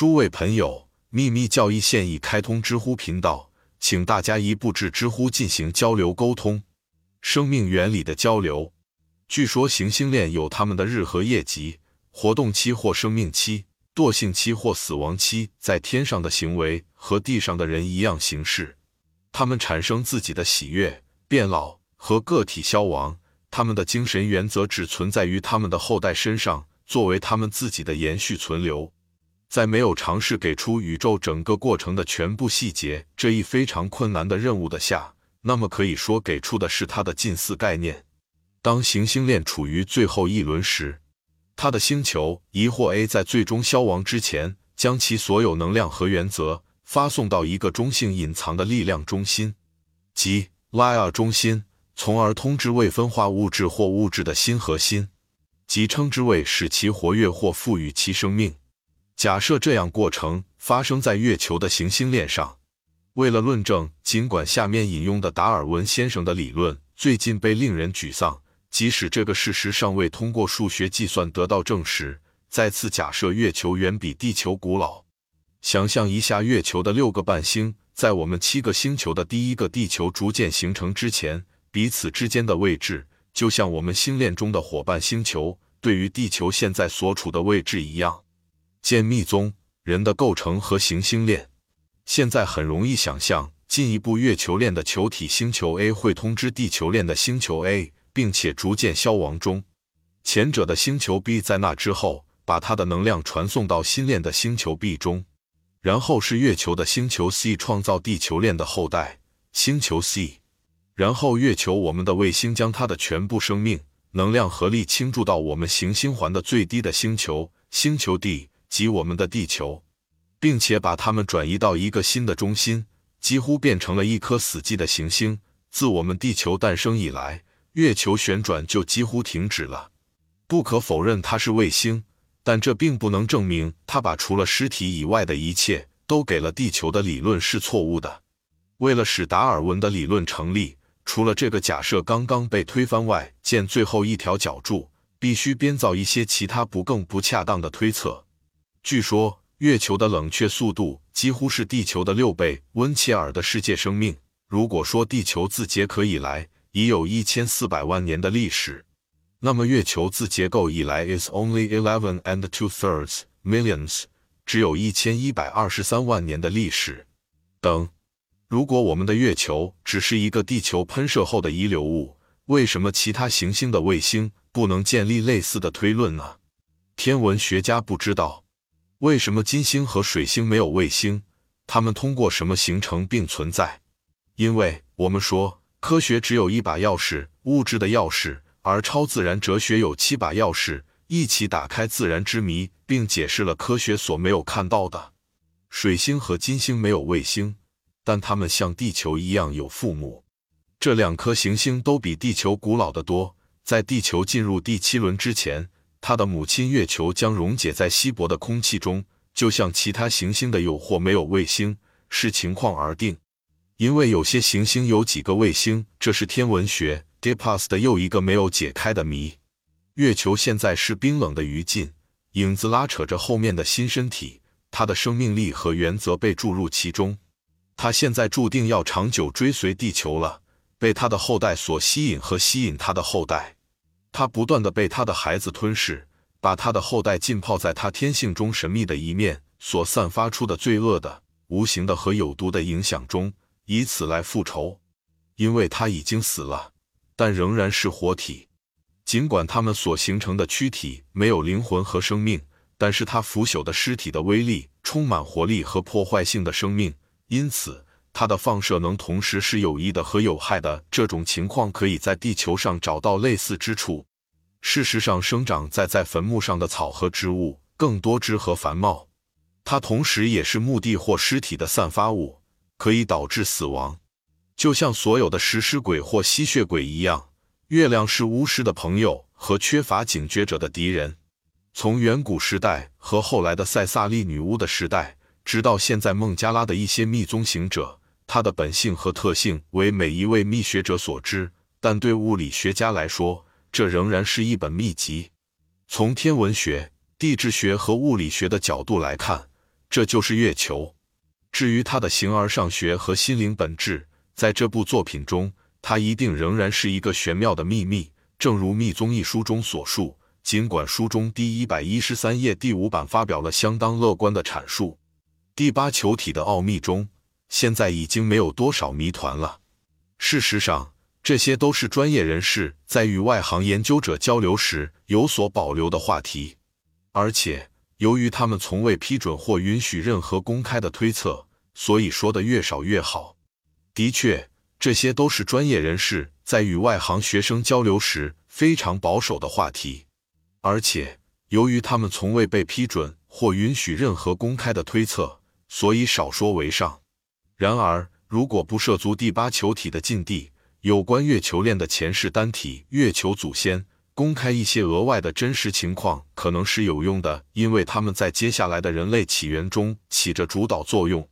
诸位朋友，秘密教义现已开通知乎频道，请大家一步至知乎进行交流沟通。生命原理的交流。据说行星链有他们的日和夜级、活动期或生命期、惰性期或死亡期，在天上的行为和地上的人一样行事。他们产生自己的喜悦、变老和个体消亡。他们的精神原则只存在于他们的后代身上，作为他们自己的延续存留。在没有尝试给出宇宙整个过程的全部细节这一非常困难的任务的下，那么可以说给出的是它的近似概念。当行星链处于最后一轮时，它的星球疑或 A 在最终消亡之前，将其所有能量和原则发送到一个中性隐藏的力量中心，即拉尔中心，从而通知未分化物质或物质的新核心，即称之为使其活跃或赋予其生命。假设这样过程发生在月球的行星链上，为了论证，尽管下面引用的达尔文先生的理论最近被令人沮丧，即使这个事实尚未通过数学计算得到证实。再次假设月球远比地球古老，想象一下月球的六个伴星在我们七个星球的第一个地球逐渐形成之前，彼此之间的位置，就像我们星链中的伙伴星球对于地球现在所处的位置一样。见密宗人的构成和行星链。现在很容易想象，进一步月球链的球体星球 A 会通知地球链的星球 A，并且逐渐消亡中。前者的星球 B 在那之后，把它的能量传送到新链的星球 B 中。然后是月球的星球 C 创造地球链的后代星球 C。然后月球我们的卫星将它的全部生命能量合力倾注到我们行星环的最低的星球星球 D。及我们的地球，并且把它们转移到一个新的中心，几乎变成了一颗死寂的行星。自我们地球诞生以来，月球旋转就几乎停止了。不可否认它是卫星，但这并不能证明它把除了尸体以外的一切都给了地球的理论是错误的。为了使达尔文的理论成立，除了这个假设刚刚被推翻外，见最后一条脚注，必须编造一些其他不更不恰当的推测。据说月球的冷却速度几乎是地球的六倍。温切尔的世界生命，如果说地球自结壳以来已有一千四百万年的历史，那么月球自结构以来 is only eleven and two thirds millions，只有一千一百二十三万年的历史。等，如果我们的月球只是一个地球喷射后的遗留物，为什么其他行星的卫星不能建立类似的推论呢？天文学家不知道。为什么金星和水星没有卫星？它们通过什么形成并存在？因为我们说科学只有一把钥匙，物质的钥匙，而超自然哲学有七把钥匙，一起打开自然之谜，并解释了科学所没有看到的。水星和金星没有卫星，但它们像地球一样有父母。这两颗行星都比地球古老的多。在地球进入第七轮之前。他的母亲月球将溶解在稀薄的空气中，就像其他行星的有或没有卫星，视情况而定。因为有些行星有几个卫星，这是天文学 Deepas 的又一个没有解开的谜。月球现在是冰冷的余烬，影子拉扯着后面的新身体，它的生命力和原则被注入其中。它现在注定要长久追随地球了，被它的后代所吸引和吸引它的后代。他不断的被他的孩子吞噬，把他的后代浸泡在他天性中神秘的一面所散发出的罪恶的、无形的和有毒的影响中，以此来复仇。因为他已经死了，但仍然是活体。尽管他们所形成的躯体没有灵魂和生命，但是他腐朽的尸体的威力充满活力和破坏性的生命，因此。它的放射能同时是有益的和有害的。这种情况可以在地球上找到类似之处。事实上，生长在在坟墓上的草和植物更多枝和繁茂。它同时也是墓地或尸体的散发物，可以导致死亡。就像所有的食尸鬼或吸血鬼一样，月亮是巫师的朋友和缺乏警觉者的敌人。从远古时代和后来的塞萨利女巫的时代，直到现在孟加拉的一些密宗行者。它的本性和特性为每一位密学者所知，但对物理学家来说，这仍然是一本秘籍。从天文学、地质学和物理学的角度来看，这就是月球。至于它的形而上学和心灵本质，在这部作品中，它一定仍然是一个玄妙的秘密。正如《密宗》一书中所述，尽管书中第一百一十三页第五版发表了相当乐观的阐述，第八球体的奥秘中，现在已经没有多少谜团了。事实上，这些都是专业人士在与外行研究者交流时有所保留的话题，而且由于他们从未批准或允许任何公开的推测，所以说的越少越好。的确，这些都是专业人士。在与外行学生交流时，非常保守的话题，而且由于他们从未被批准或允许任何公开的推测，所以少说为上。然而，如果不涉足第八球体的禁地，有关月球链的前世单体月球祖先，公开一些额外的真实情况可能是有用的，因为他们在接下来的人类起源中起着主导作用。